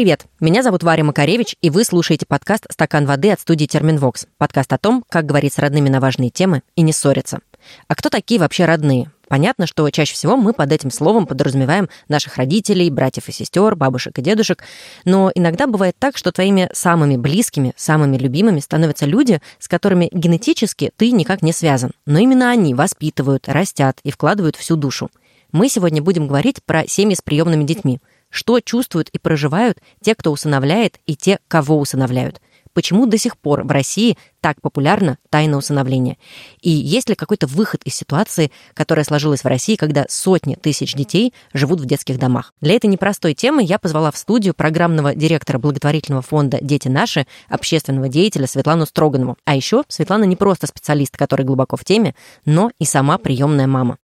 Привет-привет! Меня зовут Варя Макаревич, и вы слушаете подкаст «Стакан воды» от студии «Терминвокс». Подкаст о том, как говорить с родными на важные темы и не ссориться. А кто такие вообще родные? Понятно, что чаще всего мы под этим словом подразумеваем наших родителей, братьев и сестер, бабушек и дедушек, но иногда бывает так, что твоими самыми близкими, самыми любимыми становятся люди, с которыми генетически ты никак не связан, но именно они воспитывают, растят и вкладывают всю душу. Мы сегодня будем говорить про семьи с приемными детьми. Что чувствуют и проживают те, кто усыновляет, и те, кого усыновляют почему до сих пор в России так популярна тайна усыновления? И есть ли какой-то выход из ситуации, которая сложилась в России, когда сотни тысяч детей живут в детских домах? Для этой непростой темы я позвала в студию программного директора благотворительного фонда «Дети наши», общественного деятеля Светлану Строганову. А еще Светлана не просто специалист, который глубоко в теме, но и сама приемная мама.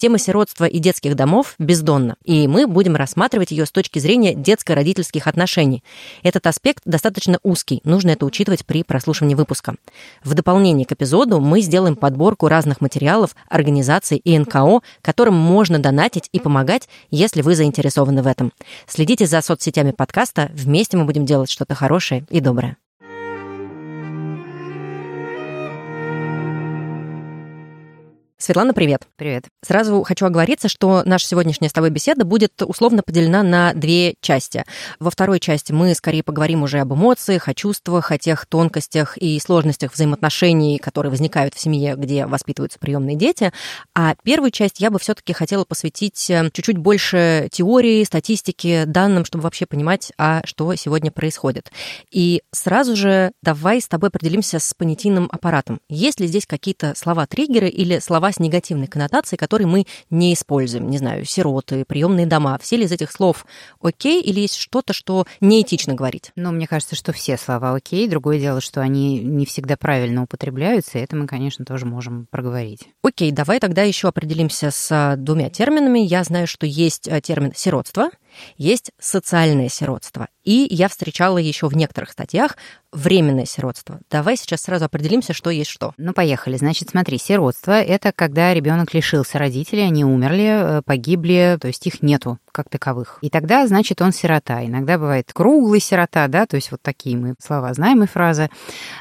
Тема сиротства и детских домов бездонна, и мы будем рассматривать ее с точки зрения детско-родительских отношений. Этот аспект достаточно узкий, нужно это учитывать при прослушивании выпуска. В дополнение к эпизоду мы сделаем подборку разных материалов, организаций и НКО, которым можно донатить и помогать, если вы заинтересованы в этом. Следите за соцсетями подкаста, вместе мы будем делать что-то хорошее и доброе. Светлана, привет. Привет. Сразу хочу оговориться, что наша сегодняшняя с тобой беседа будет условно поделена на две части. Во второй части мы скорее поговорим уже об эмоциях, о чувствах, о тех тонкостях и сложностях взаимоотношений, которые возникают в семье, где воспитываются приемные дети. А первую часть я бы все-таки хотела посвятить э, чуть-чуть больше теории, статистики, данным, чтобы вообще понимать, а что сегодня происходит. И сразу же давай с тобой определимся с понятийным аппаратом. Есть ли здесь какие-то слова-триггеры или слова с негативной коннотацией, которые мы не используем. Не знаю, сироты, приемные дома. Все ли из этих слов окей или есть что-то, что неэтично говорить? Ну, мне кажется, что все слова окей. Другое дело, что они не всегда правильно употребляются, и это мы, конечно, тоже можем проговорить. Окей, давай тогда еще определимся с а, двумя терминами. Я знаю, что есть а, термин сиротство, есть социальное сиротство. И я встречала еще в некоторых статьях временное сиротство. Давай сейчас сразу определимся, что есть что. Ну, поехали. Значит, смотри, сиротство — это когда ребенок лишился родителей, они умерли, э, погибли, то есть их нету как таковых. И тогда, значит, он сирота. Иногда бывает круглый сирота, да, то есть вот такие мы слова знаем и фразы.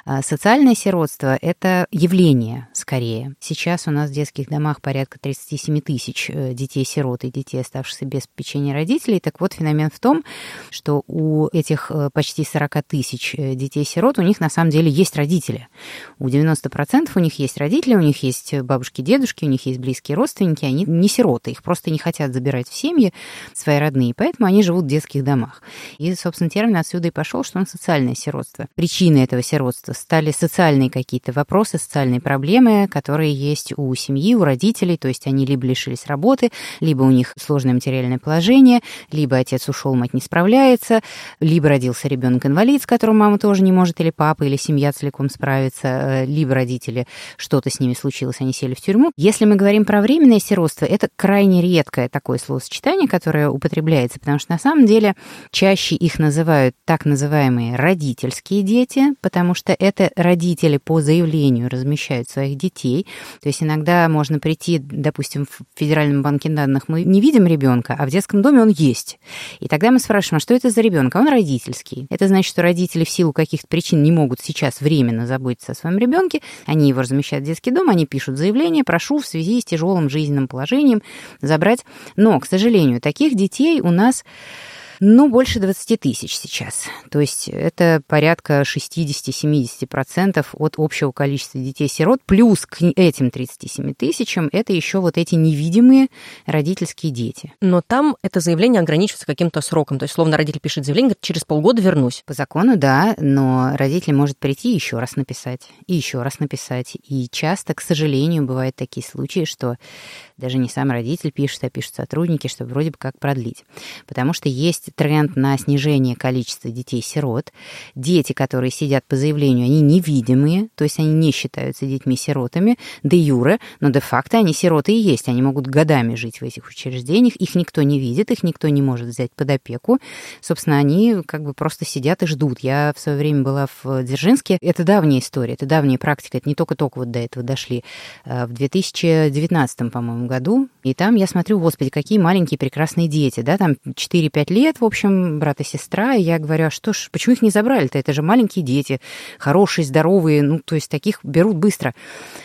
А социальное сиротство — это явление, скорее. Сейчас у нас в детских домах порядка 37 тысяч э, детей-сирот и детей, оставшихся без попечения родителей. Так вот, феномен в том, что у этих э, почти 40 тысяч детей детей-сирот, у них на самом деле есть родители. У 90% у них есть родители, у них есть бабушки, дедушки, у них есть близкие родственники, они не сироты, их просто не хотят забирать в семьи свои родные, поэтому они живут в детских домах. И, собственно, термин отсюда и пошел, что он социальное сиротство. Причиной этого сиротства стали социальные какие-то вопросы, социальные проблемы, которые есть у семьи, у родителей, то есть они либо лишились работы, либо у них сложное материальное положение, либо отец ушел, мать не справляется, либо родился ребенок-инвалид, с которым мама тоже не может или папа, или семья целиком справиться, э, либо родители, что-то с ними случилось, они сели в тюрьму. Если мы говорим про временное сиротство, это крайне редкое такое словосочетание, которое употребляется, потому что на самом деле чаще их называют так называемые родительские дети, потому что это родители по заявлению размещают своих детей. То есть иногда можно прийти, допустим, в Федеральном банке данных мы не видим ребенка, а в детском доме он есть. И тогда мы спрашиваем, а что это за ребенок? А он родительский. Это значит, что родители в силу каких каких-то причин не могут сейчас временно заботиться о своем ребенке, они его размещают в детский дом, они пишут заявление, прошу в связи с тяжелым жизненным положением забрать. Но, к сожалению, таких детей у нас ну, больше 20 тысяч сейчас. То есть это порядка 60-70% от общего количества детей-сирот. Плюс к этим 37 тысячам это еще вот эти невидимые родительские дети. Но там это заявление ограничивается каким-то сроком. То есть, словно родитель пишет заявление, говорит, через полгода вернусь. По закону, да, но родитель может прийти и еще раз написать, и еще раз написать. И часто, к сожалению, бывают такие случаи, что даже не сам родитель пишет, а пишут сотрудники, чтобы вроде бы как продлить. Потому что есть есть тренд на снижение количества детей-сирот. Дети, которые сидят по заявлению, они невидимые, то есть они не считаются детьми-сиротами, де юре, но де-факто они сироты и есть. Они могут годами жить в этих учреждениях, их никто не видит, их никто не может взять под опеку. Собственно, они как бы просто сидят и ждут. Я в свое время была в Дзержинске. Это давняя история, это давняя практика, это не только-только вот до этого дошли. Э, в 2019, по-моему, году, и там я смотрю, господи, какие маленькие прекрасные дети, да, там 4-5 лет, в общем, брат и сестра, и я говорю, а что ж, почему их не забрали-то? Это же маленькие дети, хорошие, здоровые, ну, то есть таких берут быстро.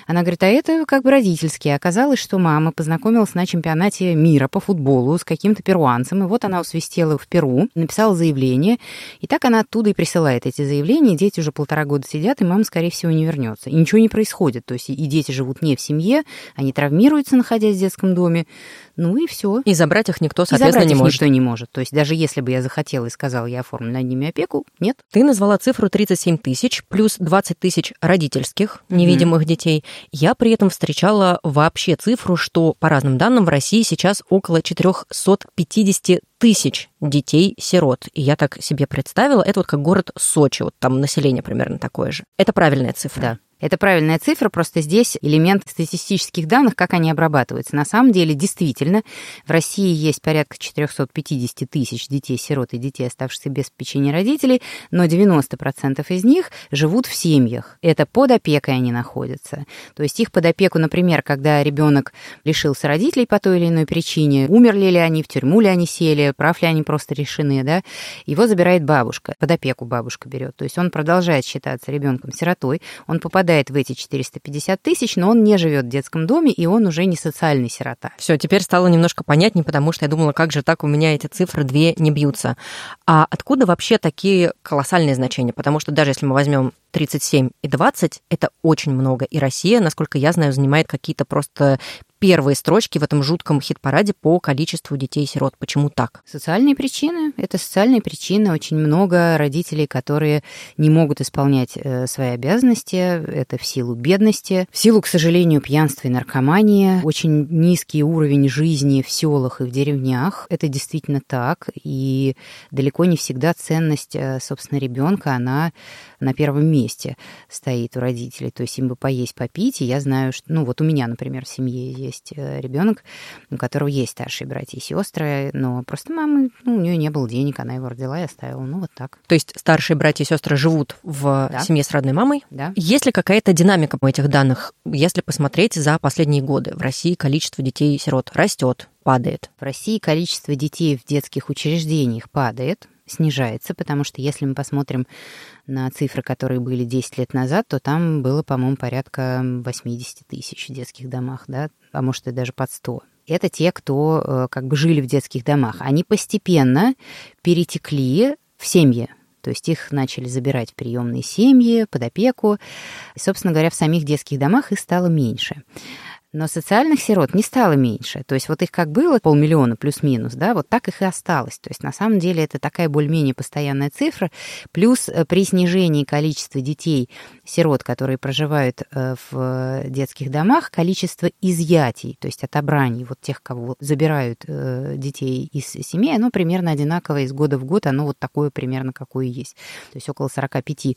Она говорит, а это как бы родительские. Оказалось, что мама познакомилась на чемпионате мира по футболу с каким-то перуанцем, и вот она усвистела в Перу, написала заявление, и так она оттуда и присылает эти заявления, дети уже полтора года сидят, и мама, скорее всего, не вернется. И ничего не происходит, то есть и дети живут не в семье, они травмируются, находясь в детском доме, ну и все. И забрать их никто, соответственно, не может. никто не может. То есть даже если бы я захотела и сказала, я оформлю над ними опеку, нет. Ты назвала цифру 37 тысяч плюс 20 тысяч родительских невидимых mm-hmm. детей. Я при этом встречала вообще цифру, что по разным данным в России сейчас около 450 тысяч детей-сирот. И я так себе представила, это вот как город Сочи, вот там население примерно такое же. Это правильная цифра. Да. Это правильная цифра, просто здесь элемент статистических данных, как они обрабатываются. На самом деле, действительно, в России есть порядка 450 тысяч детей-сирот и детей, оставшихся без печенья родителей, но 90% из них живут в семьях. Это под опекой они находятся. То есть их под опеку, например, когда ребенок лишился родителей по той или иной причине, умерли ли они, в тюрьму ли они сели, прав ли они просто решены, да, его забирает бабушка, под опеку бабушка берет. То есть он продолжает считаться ребенком-сиротой, он попадает попадает в эти 450 тысяч, но он не живет в детском доме, и он уже не социальный сирота. Все, теперь стало немножко понятнее, потому что я думала, как же так у меня эти цифры две не бьются. А откуда вообще такие колоссальные значения? Потому что даже если мы возьмем 37 и 20 – это очень много. И Россия, насколько я знаю, занимает какие-то просто первые строчки в этом жутком хит-параде по количеству детей-сирот. Почему так? Социальные причины. Это социальные причины. Очень много родителей, которые не могут исполнять э, свои обязанности. Это в силу бедности, в силу, к сожалению, пьянства и наркомании. Очень низкий уровень жизни в селах и в деревнях. Это действительно так. И далеко не всегда ценность, э, собственно, ребенка, она на первом месте стоит у родителей. То есть им бы поесть, попить. И я знаю, что, ну вот у меня, например, в семье есть э, ребенок, у которого есть старшие братья и сестры, но просто мамы, ну, у нее не было денег, она его родила и оставила. Ну, вот так. То есть старшие братья и сестры живут в да. семье с родной мамой? Да. Есть ли какая-то динамика по этих данных? Если посмотреть за последние годы, в России количество детей-сирот растет, падает? В России количество детей в детских учреждениях падает, снижается, потому что если мы посмотрим на цифры, которые были 10 лет назад, то там было, по-моему, порядка 80 тысяч в детских домах, да, а может и даже под 100 это те, кто э, как бы жили в детских домах. Они постепенно перетекли в семьи. То есть их начали забирать в приемные семьи, под опеку. И, собственно говоря, в самих детских домах их стало меньше. Но социальных сирот не стало меньше. То есть вот их как было полмиллиона плюс-минус, да, вот так их и осталось. То есть на самом деле это такая более-менее постоянная цифра. Плюс э, при снижении количества детей, сирот, которые проживают э, в детских домах, количество изъятий, то есть отобраний, вот тех, кого забирают э, детей из семей, оно примерно одинаковое из года в год, оно вот такое примерно, какое есть. То есть около 45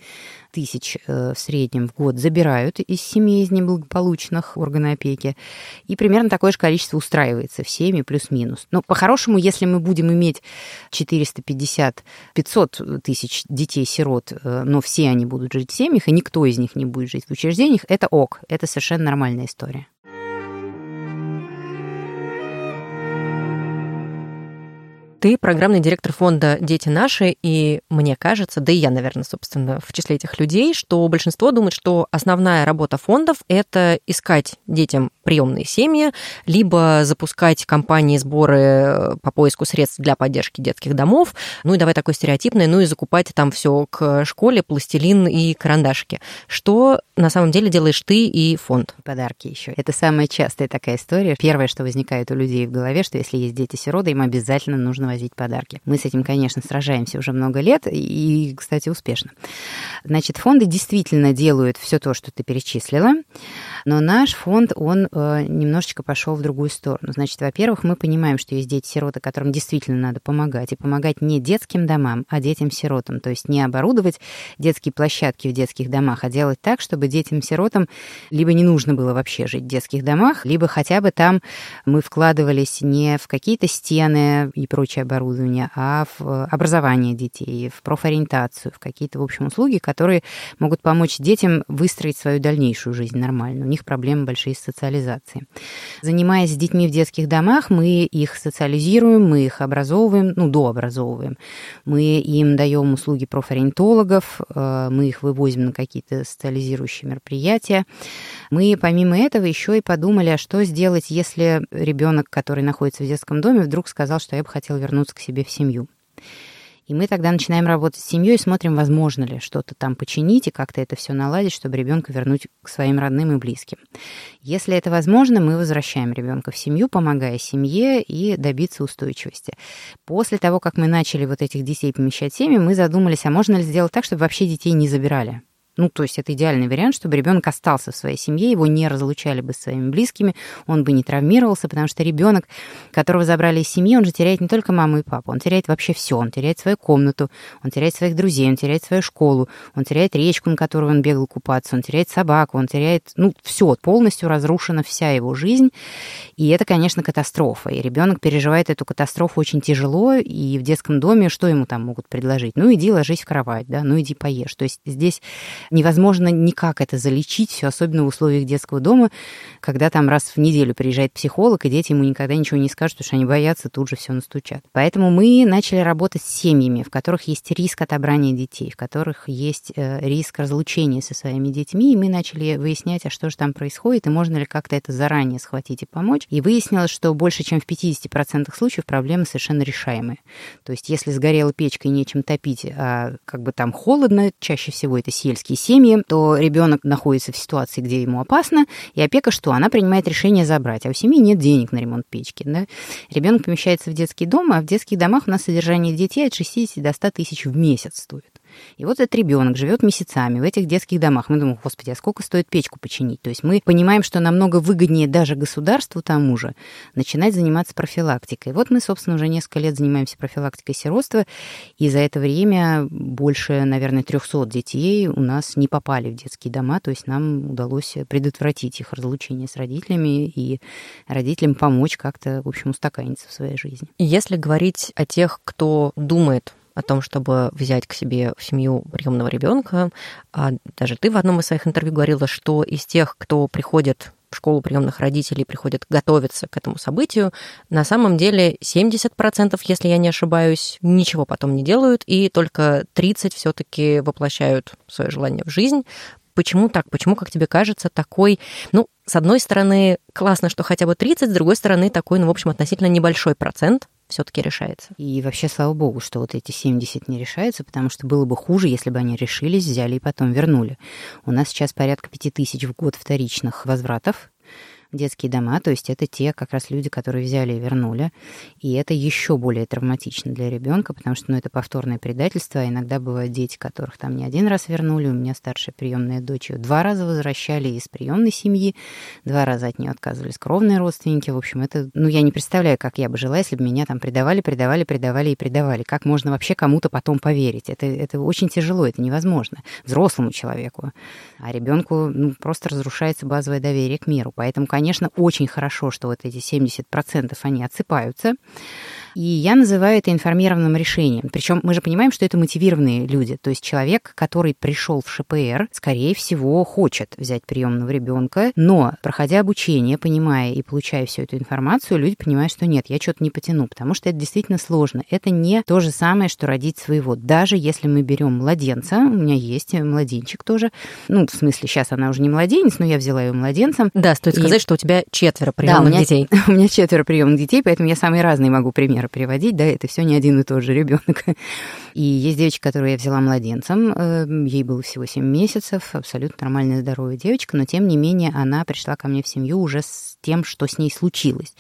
тысяч в среднем в год забирают из семей из неблагополучных органов опеки рынке. И примерно такое же количество устраивается в семьи плюс-минус. Но по-хорошему, если мы будем иметь 450-500 тысяч детей-сирот, э, но все они будут жить в семьях, и никто из них не будет жить в учреждениях, это ок, это совершенно нормальная история. Ты программный директор фонда «Дети наши», и мне кажется, да и я, наверное, собственно, в числе этих людей, что большинство думает, что основная работа фондов – это искать детям приемные семьи, либо запускать кампании сборы э, по поиску средств для поддержки детских домов, ну и давай такой стереотипный, ну и закупать там все к школе, пластилин и карандашики. Что на самом деле делаешь ты и фонд? Подарки еще. Это самая частая такая история. Первое, что возникает у людей в голове, что если есть дети-сироты, им обязательно нужно возить подарки. Мы с этим, конечно, сражаемся уже много лет и, кстати, успешно. Значит, фонды действительно делают все то, что ты перечислила. Но наш фонд, он э, немножечко пошел в другую сторону. Значит, во-первых, мы понимаем, что есть дети-сироты, которым действительно надо помогать. И помогать не детским домам, а детям-сиротам. То есть не оборудовать детские площадки в детских домах, а делать так, чтобы детям-сиротам либо не нужно было вообще жить в детских домах, либо хотя бы там мы вкладывались не в какие-то стены и прочее оборудование, а в образование детей, в профориентацию, в какие-то, в общем, услуги, которые могут помочь детям выстроить свою дальнейшую жизнь нормально. У них проблемы большие с социализацией. Занимаясь с детьми в детских домах, мы их социализируем, мы их образовываем, ну, дообразовываем. Мы им даем услуги профориентологов, э, мы их вывозим на какие-то социализирующие мероприятия. Мы, помимо этого, еще и подумали, а что сделать, если ребенок, который находится в детском доме, вдруг сказал, что я бы хотел вернуться к себе в семью. И мы тогда начинаем работать с семьей смотрим, возможно ли что-то там починить и как-то это все наладить, чтобы ребенка вернуть к своим родным и близким. Если это возможно, мы возвращаем ребенка в семью, помогая семье и добиться устойчивости. После того, как мы начали вот этих детей помещать в семьи, мы задумались, а можно ли сделать так, чтобы вообще детей не забирали? Ну, то есть это идеальный вариант, чтобы ребенок остался в своей семье, его не разлучали бы с своими близкими, он бы не травмировался, потому что ребенок, которого забрали из семьи, он же теряет не только маму и папу, он теряет вообще все. Он теряет свою комнату, он теряет своих друзей, он теряет свою школу, он теряет речку, на которую он бегал купаться, он теряет собаку, он теряет, ну, все, полностью разрушена вся его жизнь. И это, конечно, катастрофа. И ребенок переживает эту катастрофу очень тяжело, и в детском доме что ему там могут предложить? Ну, иди ложись в кровать, да, ну, иди поешь. То есть здесь невозможно никак это залечить, все особенно в условиях детского дома, когда там раз в неделю приезжает психолог, и дети ему никогда ничего не скажут, потому что они боятся, тут же все настучат. Поэтому мы начали работать с семьями, в которых есть риск отобрания детей, в которых есть э, риск разлучения со своими детьми, и мы начали выяснять, а что же там происходит, и можно ли как-то это заранее схватить и помочь. И выяснилось, что больше чем в 50% случаев проблемы совершенно решаемые. То есть если сгорела печка и нечем топить, а как бы там холодно, чаще всего это сельские семьи, то ребенок находится в ситуации, где ему опасно, и опека что? Она принимает решение забрать, а у семьи нет денег на ремонт печки. Да? Ребенок помещается в детский дом, а в детских домах у нас содержание детей от 60 до 100 тысяч в месяц стоит. И вот этот ребенок живет месяцами в этих детских домах. Мы думаем, господи, а сколько стоит печку починить? То есть мы понимаем, что намного выгоднее даже государству тому же начинать заниматься профилактикой. Вот мы, собственно, уже несколько лет занимаемся профилактикой сиротства, и за это время больше, наверное, 300 детей у нас не попали в детские дома, то есть нам удалось предотвратить их разлучение с родителями и родителям помочь как-то, в общем, устаканиться в своей жизни. Если говорить о тех, кто думает о том, чтобы взять к себе в семью приемного ребенка. А даже ты в одном из своих интервью говорила, что из тех, кто приходит в школу приемных родителей, приходят готовиться к этому событию, на самом деле 70%, если я не ошибаюсь, ничего потом не делают, и только 30% все-таки воплощают свое желание в жизнь. Почему так? Почему, как тебе кажется, такой, ну, с одной стороны, классно, что хотя бы 30, с другой стороны, такой, ну, в общем, относительно небольшой процент все-таки решается. И вообще, слава богу, что вот эти 70 не решаются, потому что было бы хуже, если бы они решились, взяли и потом вернули. У нас сейчас порядка 5000 в год вторичных возвратов детские дома, то есть это те как раз люди, которые взяли и вернули. И это еще более травматично для ребенка, потому что ну, это повторное предательство. Иногда бывают дети, которых там не один раз вернули. У меня старшая приемная дочь ее два раза возвращали из приемной семьи, два раза от нее отказывались кровные родственники. В общем, это, ну, я не представляю, как я бы жила, если бы меня там предавали, предавали, предавали и предавали. Как можно вообще кому-то потом поверить? Это, это очень тяжело, это невозможно взрослому человеку. А ребенку ну, просто разрушается базовое доверие к миру. Поэтому, конечно, очень хорошо, что вот эти 70% они отсыпаются. И я называю это информированным решением. Причем мы же понимаем, что это мотивированные люди. То есть человек, который пришел в ШПР, скорее всего, хочет взять приемного ребенка, но, проходя обучение, понимая и получая всю эту информацию, люди понимают, что нет, я что-то не потяну, потому что это действительно сложно. Это не то же самое, что родить своего. Даже если мы берем младенца, у меня есть младенчик тоже, ну, в смысле, сейчас она уже не младенец, но я взяла ее младенцем. Да, стоит и... сказать, что у тебя четверо приемных да, у меня, детей. У меня четверо приемных детей, поэтому я самые разные могу примеры примеры приводить, да, это все не один и тот же ребенок. И есть девочка, которую я взяла младенцем, э, ей было всего 7 месяцев, абсолютно нормальная здоровая девочка, но тем не менее она пришла ко мне в семью уже с тем, что с ней случилось.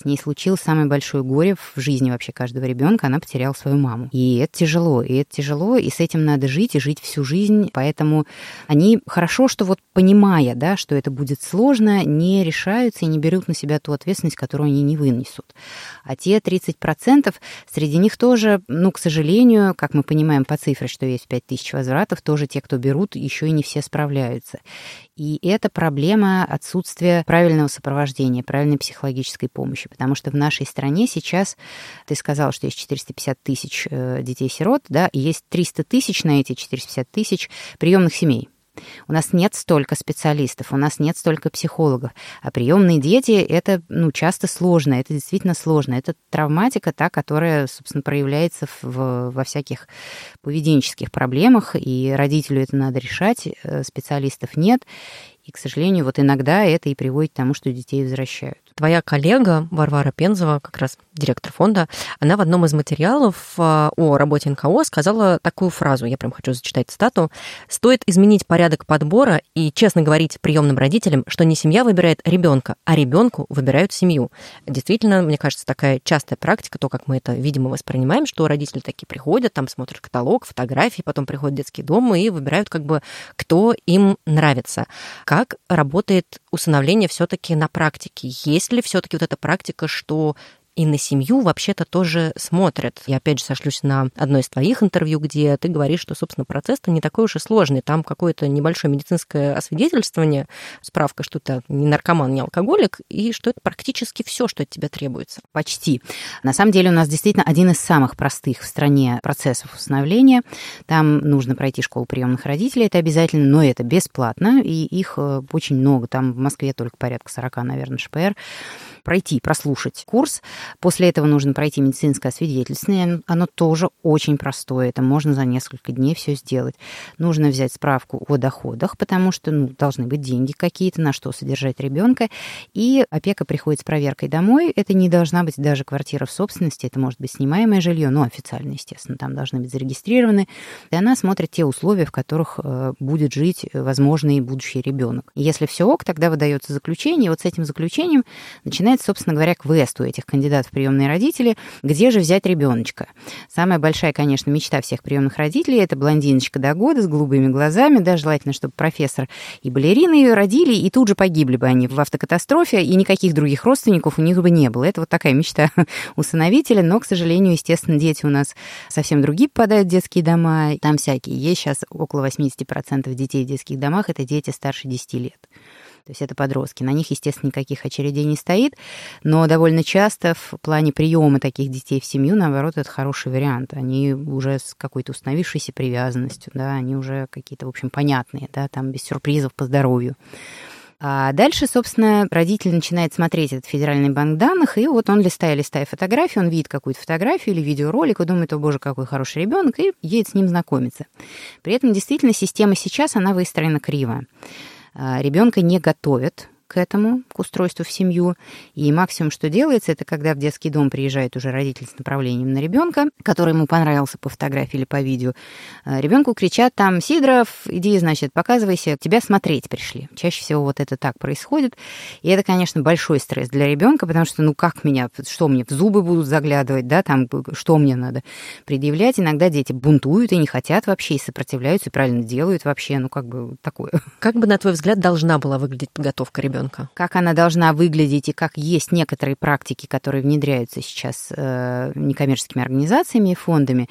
С ней случилось самое большое горе в жизни вообще каждого ребенка, она потеряла свою маму. И это тяжело, и это тяжело, и с этим надо жить, и жить всю жизнь, поэтому они хорошо, что вот понимая, да, что это будет сложно, не решаются и не берут на себя ту ответственность, которую они не вынесут. А те 30%, среди них тоже, ну, к сожалению, как мы понимаем по цифре, что есть 5000 возвратов, тоже те, кто берут, еще и не все справляются. И это проблема отсутствия правильного сопровождения, правильной психологической помощи, потому что в нашей стране сейчас, ты сказал, что есть 450 тысяч э, детей-сирот, да, и есть 300 тысяч на эти 450 тысяч приемных семей. У нас нет столько специалистов, у нас нет столько психологов. А приемные дети это ну, часто сложно, это действительно сложно. Это травматика, та, которая, собственно, проявляется в, во всяких поведенческих проблемах, и родителю это надо решать, э, специалистов нет. И, к сожалению, вот иногда это и приводит к тому, что детей возвращают. Твоя коллега Варвара Пензова, как раз директор фонда, она в одном из материалов а, о работе НКО сказала такую фразу, я прям хочу зачитать цитату. «Стоит изменить порядок подбора и честно говорить приемным родителям, что не семья выбирает ребенка, а ребенку выбирают семью». Действительно, мне кажется, такая частая практика, то, как мы это, видимо, воспринимаем, что родители такие приходят, там смотрят каталог, фотографии, потом приходят в детский дом и выбирают как бы, кто им нравится. Как работает усыновление все-таки на практике? Есть ли все-таки вот эта практика, что и на семью вообще-то тоже смотрят. Я опять же сошлюсь на одно из твоих интервью, где ты говоришь, что, собственно, процесс-то не такой уж и сложный. Там какое-то небольшое медицинское освидетельствование, справка, что ты не наркоман, не алкоголик, и что это практически все, что от тебя требуется. Почти. На самом деле у нас действительно один из самых простых в стране процессов установления. Там нужно пройти школу приемных родителей, это обязательно, но это бесплатно, и их э, очень много. Там в Москве только порядка 40, наверное, ШПР пройти, прослушать курс. После этого нужно пройти медицинское освидетельствование. Оно тоже очень простое. Это можно за несколько дней все сделать. Нужно взять справку о доходах, потому что ну, должны быть деньги какие-то, на что содержать ребенка. И опека приходит с проверкой домой. Это не должна быть даже квартира в собственности, это может быть снимаемое жилье, но официально, естественно, там должны быть зарегистрированы. И она смотрит те условия, в которых э, будет жить возможный будущий ребенок. Если все ок, тогда выдается заключение. Вот с этим заключением начинает начинается, собственно говоря, квест у этих кандидатов приемные родители, где же взять ребеночка. Самая большая, конечно, мечта всех приемных родителей это блондиночка до года с голубыми глазами, да, желательно, чтобы профессор и балерина ее родили, и тут же погибли бы они в автокатастрофе, и никаких других родственников у них бы не было. Это вот такая мечта усыновителя, но, к сожалению, естественно, дети у нас совсем другие попадают в детские дома, там всякие. Есть сейчас около 80% детей в детских домах, это дети старше 10 лет. То есть это подростки. На них, естественно, никаких очередей не стоит, но довольно часто в плане приема таких детей в семью, наоборот, это хороший вариант. Они уже с какой-то установившейся привязанностью, да, они уже какие-то, в общем, понятные, да, там без сюрпризов по здоровью. А дальше, собственно, родитель начинает смотреть этот федеральный банк данных, и вот он, листая, листая фотографию, он видит какую-то фотографию или видеоролик, и думает, о боже, какой хороший ребенок, и едет с ним знакомиться. При этом, действительно, система сейчас, она выстроена криво. Ребенка не готовят к этому, к устройству в семью. И максимум, что делается, это когда в детский дом приезжает уже родитель с направлением на ребенка, который ему понравился по фотографии или по видео. А, Ребенку кричат там, Сидоров, иди, значит, показывайся, тебя смотреть пришли. Чаще всего вот это так происходит. И это, конечно, большой стресс для ребенка, потому что, ну, как меня, что мне в зубы будут заглядывать, да, там, что мне надо предъявлять. Иногда дети бунтуют и не хотят вообще, и сопротивляются, и правильно делают вообще, ну, как бы такое. Как бы, на твой взгляд, должна была выглядеть подготовка ребенка? Ребенка. Как она должна выглядеть и как есть некоторые практики, которые внедряются сейчас э, некоммерческими организациями и фондами,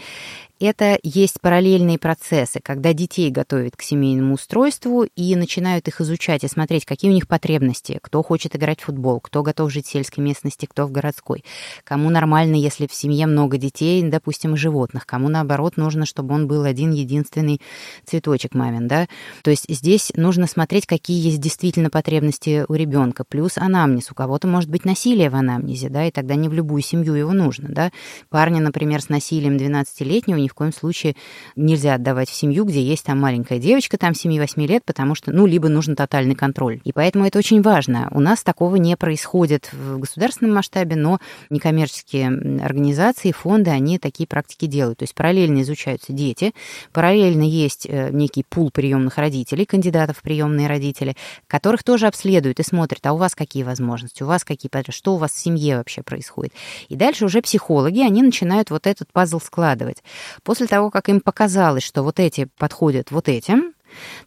это есть параллельные процессы, когда детей готовят к семейному устройству и начинают их изучать и смотреть, какие у них потребности, кто хочет играть в футбол, кто готов жить в сельской местности, кто в городской, кому нормально, если в семье много детей, допустим, животных, кому наоборот нужно, чтобы он был один единственный цветочек мамин, да. То есть здесь нужно смотреть, какие есть действительно потребности у ребенка, плюс анамнез. У кого-то может быть насилие в анамнезе, да, и тогда не в любую семью его нужно, да. Парни, например, с насилием 12-летнего, у них в коем случае нельзя отдавать в семью, где есть там маленькая девочка, там 7-8 лет, потому что, ну, либо нужен тотальный контроль. И поэтому это очень важно. У нас такого не происходит в государственном масштабе, но некоммерческие организации, фонды, они такие практики делают. То есть параллельно изучаются дети, параллельно есть э, некий пул приемных родителей, кандидатов в приемные родители, которых тоже обследуют и смотрят, а у вас какие возможности, у вас какие, что у вас в семье вообще происходит. И дальше уже психологи, они начинают вот этот пазл складывать. После того, как им показалось, что вот эти подходят вот этим,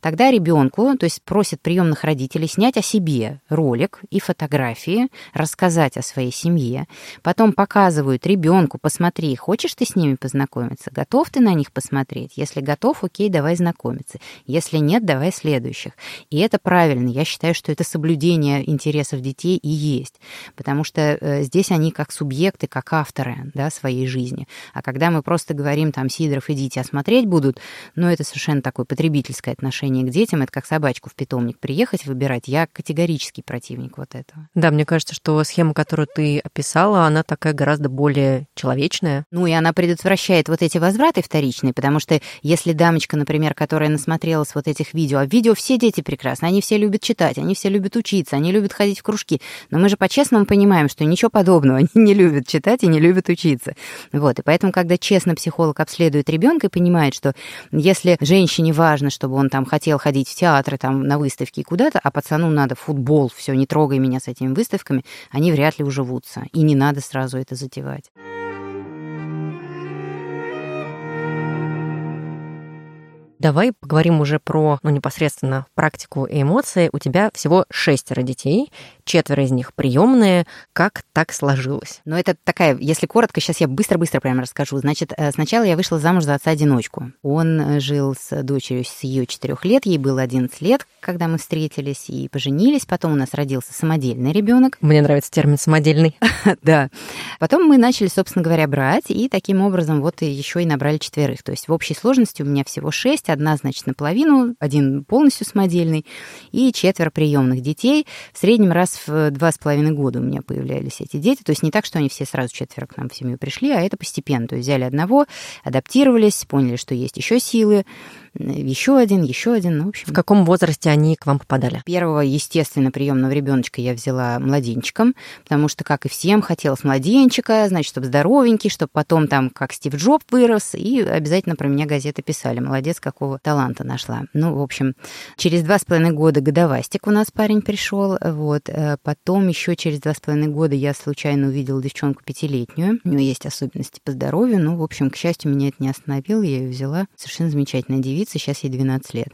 Тогда ребенку, то есть просят приемных родителей снять о себе ролик и фотографии, рассказать о своей семье. Потом показывают ребенку, посмотри, хочешь ты с ними познакомиться, готов ты на них посмотреть. Если готов, окей, давай знакомиться. Если нет, давай следующих. И это правильно. Я считаю, что это соблюдение интересов детей и есть. Потому что э, здесь они как субъекты, как авторы да, своей жизни. А когда мы просто говорим, там, Сидоров, идите, осмотреть будут, ну, это совершенно такое потребительское отношение к детям, это как собачку в питомник приехать выбирать. Я категорический противник вот этого. Да, мне кажется, что схема, которую ты описала, она такая гораздо более человечная. Ну и она предотвращает вот эти возвраты вторичные, потому что если дамочка, например, которая насмотрелась вот этих видео, а в видео все дети прекрасны, они все любят читать, они все любят учиться, они любят ходить в кружки, но мы же по-честному понимаем, что ничего подобного, они не любят читать и не любят учиться. Вот, и поэтому, когда честно психолог обследует ребенка и понимает, что если женщине важно, чтобы он он там хотел ходить в театры, там на выставки и куда-то, а пацану надо футбол, все, не трогай меня с этими выставками, они вряд ли уживутся. И не надо сразу это затевать. Давай поговорим уже про ну, непосредственно практику и эмоции. У тебя всего шестеро детей, четверо из них приемные. Как так сложилось? Ну, это такая, если коротко, сейчас я быстро-быстро прямо расскажу. Значит, э, сначала я вышла замуж за отца-одиночку. Он э, жил с дочерью с ее четырех лет, ей было 11 лет, когда мы встретились и поженились. Потом у нас родился самодельный ребенок. Мне нравится термин самодельный. Да. Потом мы начали, собственно говоря, брать, и таким образом вот еще и набрали четверых. То есть в общей сложности у меня всего шесть, есть одна, значит, наполовину, один полностью самодельный, и четверо приемных детей. В среднем раз в два с половиной года у меня появлялись эти дети. То есть не так, что они все сразу четверо к нам в семью пришли, а это постепенно. То есть взяли одного, адаптировались, поняли, что есть еще силы, еще один, еще один. Ну, в общем. В каком возрасте они к вам попадали? Первого, естественно, приемного ребеночка я взяла младенчиком, потому что, как и всем, хотелось младенчика, значит, чтобы здоровенький, чтобы потом там, как Стив Джоб вырос, и обязательно про меня газеты писали. Молодец, какого таланта нашла. Ну, в общем, через два с половиной года годовастик у нас парень пришел, вот. Э, потом еще через два с половиной года я случайно увидела девчонку пятилетнюю. У нее есть особенности по здоровью. Ну, в общем, к счастью, меня это не остановило. Я ее взяла. Совершенно замечательная девица учиться, сейчас ей 12 лет.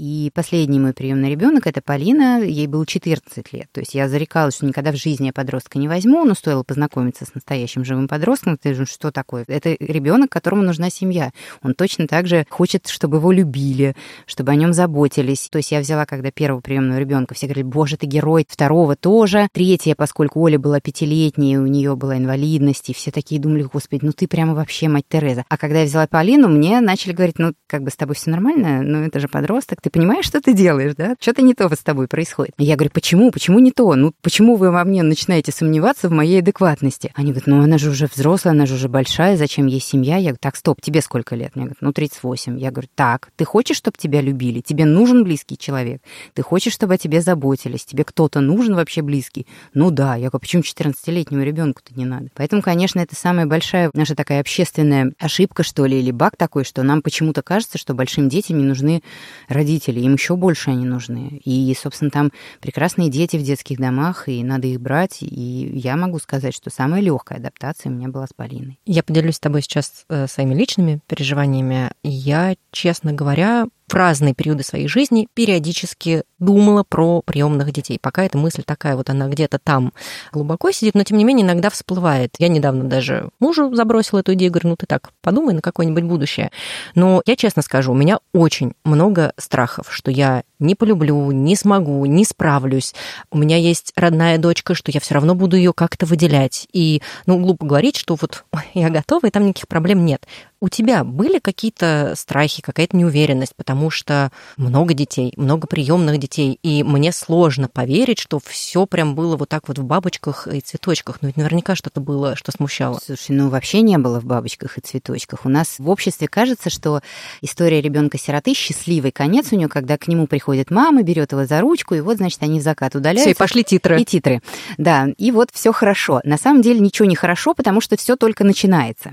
И последний мой приемный ребенок это Полина, ей было 14 лет. То есть я зарекалась, что никогда в жизни я подростка не возьму, но стоило познакомиться с настоящим живым подростком, ты же что такое? Это ребенок, которому нужна семья. Он точно так же хочет, чтобы его любили, чтобы о нем заботились. То есть я взяла, когда первого приемного ребенка, все говорили, боже, ты герой, второго тоже. Третья, поскольку Оля была пятилетней, у нее была инвалидность, и все такие думали, господи, ну ты прямо вообще мать Тереза. А когда я взяла Полину, мне начали говорить, ну как бы с тобой все нормально, но это же подросток, ты ты понимаешь, что ты делаешь, да? Что-то не то с тобой происходит. я говорю, почему? Почему не то? Ну, почему вы во мне начинаете сомневаться в моей адекватности? Они говорят, ну, она же уже взрослая, она же уже большая, зачем ей семья? Я говорю, так, стоп, тебе сколько лет? Мне говорят, ну, 38. Я говорю, так, ты хочешь, чтобы тебя любили? Тебе нужен близкий человек? Ты хочешь, чтобы о тебе заботились? Тебе кто-то нужен вообще близкий? Ну, да. Я говорю, почему 14-летнему ребенку-то не надо? Поэтому, конечно, это самая большая наша такая общественная ошибка, что ли, или баг такой, что нам почему-то кажется, что большим детям не нужны родители родителей, им еще больше они нужны. И, собственно, там прекрасные дети в детских домах, и надо их брать. И я могу сказать, что самая легкая адаптация у меня была с Полиной. Я поделюсь с тобой сейчас э, своими личными переживаниями. Я, честно говоря, в разные периоды своей жизни периодически думала про приемных детей. Пока эта мысль такая вот, она где-то там глубоко сидит, но тем не менее иногда всплывает. Я недавно даже мужу забросила эту идею, говорю, ну ты так подумай на какое-нибудь будущее. Но я честно скажу, у меня очень много страхов, что я не полюблю, не смогу, не справлюсь. У меня есть родная дочка, что я все равно буду ее как-то выделять. И, ну, глупо говорить, что вот я готова, и там никаких проблем нет. У тебя были какие-то страхи, какая-то неуверенность, потому что много детей, много приемных детей, и мне сложно поверить, что все прям было вот так вот в бабочках и цветочках. Но ведь наверняка что-то было, что смущало. Слушай, ну вообще не было в бабочках и цветочках. У нас в обществе кажется, что история ребенка-сироты счастливый конец у нее, когда к нему приходит мама, берет его за ручку, и вот, значит, они в закат удаляются. Все, и пошли титры. И титры. Да, и вот все хорошо. На самом деле ничего не хорошо, потому что все только начинается.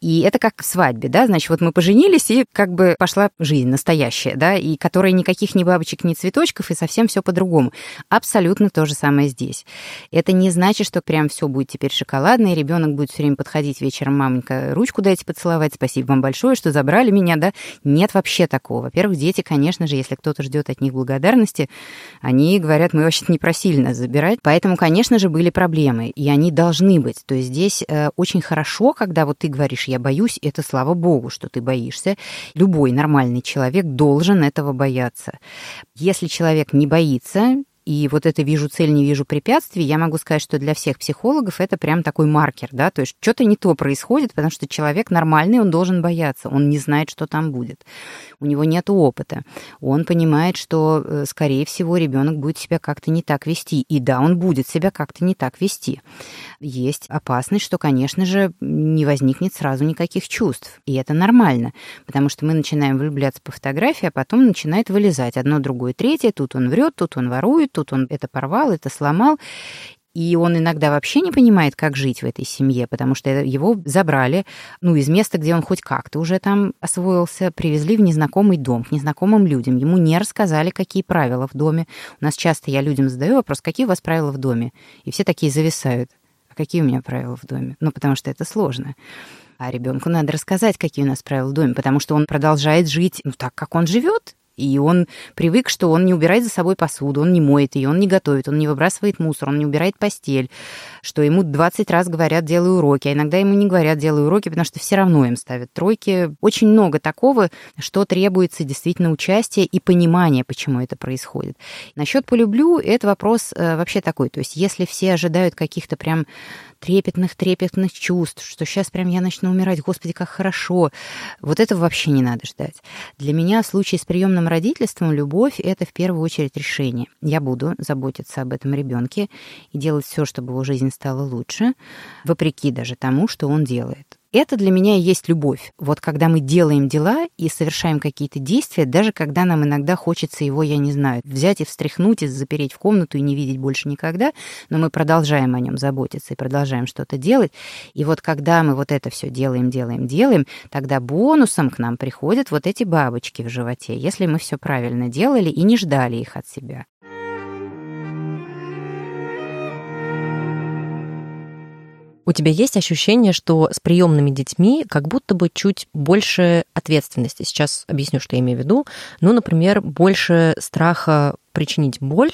И это как свадьбе, да, значит, вот мы поженились, и как бы пошла жизнь настоящая, да, и которая никаких ни бабочек, ни цветочков, и совсем все по-другому. Абсолютно то же самое здесь. Это не значит, что прям все будет теперь шоколадно, и ребенок будет все время подходить вечером, маменька, ручку дайте поцеловать, спасибо вам большое, что забрали меня, да. Нет вообще такого. Во-первых, дети, конечно же, если кто-то ждет от них благодарности, они говорят, мы вообще не просили нас забирать. Поэтому, конечно же, были проблемы, и они должны быть. То есть здесь э, очень хорошо, когда вот ты говоришь, я боюсь, это слава богу, что ты боишься. Любой нормальный человек должен этого бояться. Если человек не боится, и вот это вижу цель, не вижу препятствий, я могу сказать, что для всех психологов это прям такой маркер, да, то есть что-то не то происходит, потому что человек нормальный, он должен бояться, он не знает, что там будет, у него нет опыта, он понимает, что, э, скорее всего, ребенок будет себя как-то не так вести, и да, он будет себя как-то не так вести. Есть опасность, что, конечно же, не возникнет сразу никаких чувств, и это нормально, потому что мы начинаем влюбляться по фотографии, а потом начинает вылезать одно, другое, третье, тут он врет, тут он ворует, тут он это порвал, это сломал. И он иногда вообще не понимает, как жить в этой семье, потому что его забрали, ну, из места, где он хоть как-то уже там освоился, привезли в незнакомый дом, к незнакомым людям. Ему не рассказали, какие правила в доме. У нас часто я людям задаю вопрос, какие у вас правила в доме? И все такие зависают. А какие у меня правила в доме? Ну, потому что это сложно. А ребенку надо рассказать, какие у нас правила в доме, потому что он продолжает жить ну, так, как он живет. И он привык, что он не убирает за собой посуду, он не моет ее, он не готовит, он не выбрасывает мусор, он не убирает постель, что ему 20 раз говорят «делай уроки», а иногда ему не говорят «делай уроки», потому что все равно им ставят тройки. Очень много такого, что требуется действительно участия и понимания, почему это происходит. Насчет «полюблю» — это вопрос э, вообще такой. То есть если все ожидают каких-то прям трепетных-трепетных чувств, что сейчас прям я начну умирать, господи, как хорошо. Вот этого вообще не надо ждать. Для меня в случае с приемным родительством любовь — это в первую очередь решение. Я буду заботиться об этом ребенке и делать все, чтобы его жизнь стала лучше, вопреки даже тому, что он делает. Это для меня и есть любовь. Вот когда мы делаем дела и совершаем какие-то действия, даже когда нам иногда хочется его, я не знаю, взять и встряхнуть, и запереть в комнату и не видеть больше никогда, но мы продолжаем о нем заботиться и продолжаем что-то делать. И вот когда мы вот это все делаем, делаем, делаем, тогда бонусом к нам приходят вот эти бабочки в животе, если мы все правильно делали и не ждали их от себя. У тебя есть ощущение, что с приемными детьми как будто бы чуть больше ответственности. Сейчас объясню, что я имею в виду. Ну, например, больше страха причинить боль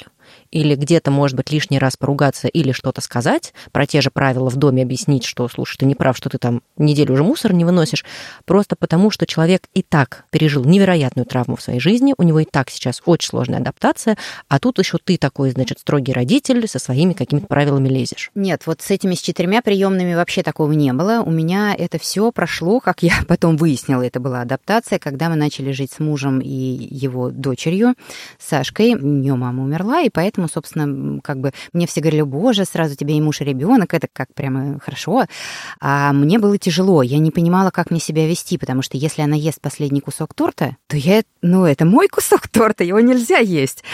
или где-то, может быть, лишний раз поругаться или что-то сказать, про те же правила в доме объяснить, что, слушай, ты не прав, что ты там неделю уже мусор не выносишь, просто потому, что человек и так пережил невероятную травму в своей жизни, у него и так сейчас очень сложная адаптация, а тут еще ты такой, значит, строгий родитель со своими какими-то правилами лезешь. Нет, вот с этими с четырьмя приемными вообще такого не было. У меня это все прошло, как я потом выяснила, это была адаптация, когда мы начали жить с мужем и его дочерью Сашкой. У нее мама умерла, и поэтому собственно, как бы мне все говорили, боже, сразу тебе и муж, и ребенок, это как прямо хорошо. А мне было тяжело, я не понимала, как мне себя вести, потому что если она ест последний кусок торта, то я, ну, это мой кусок торта, его нельзя есть.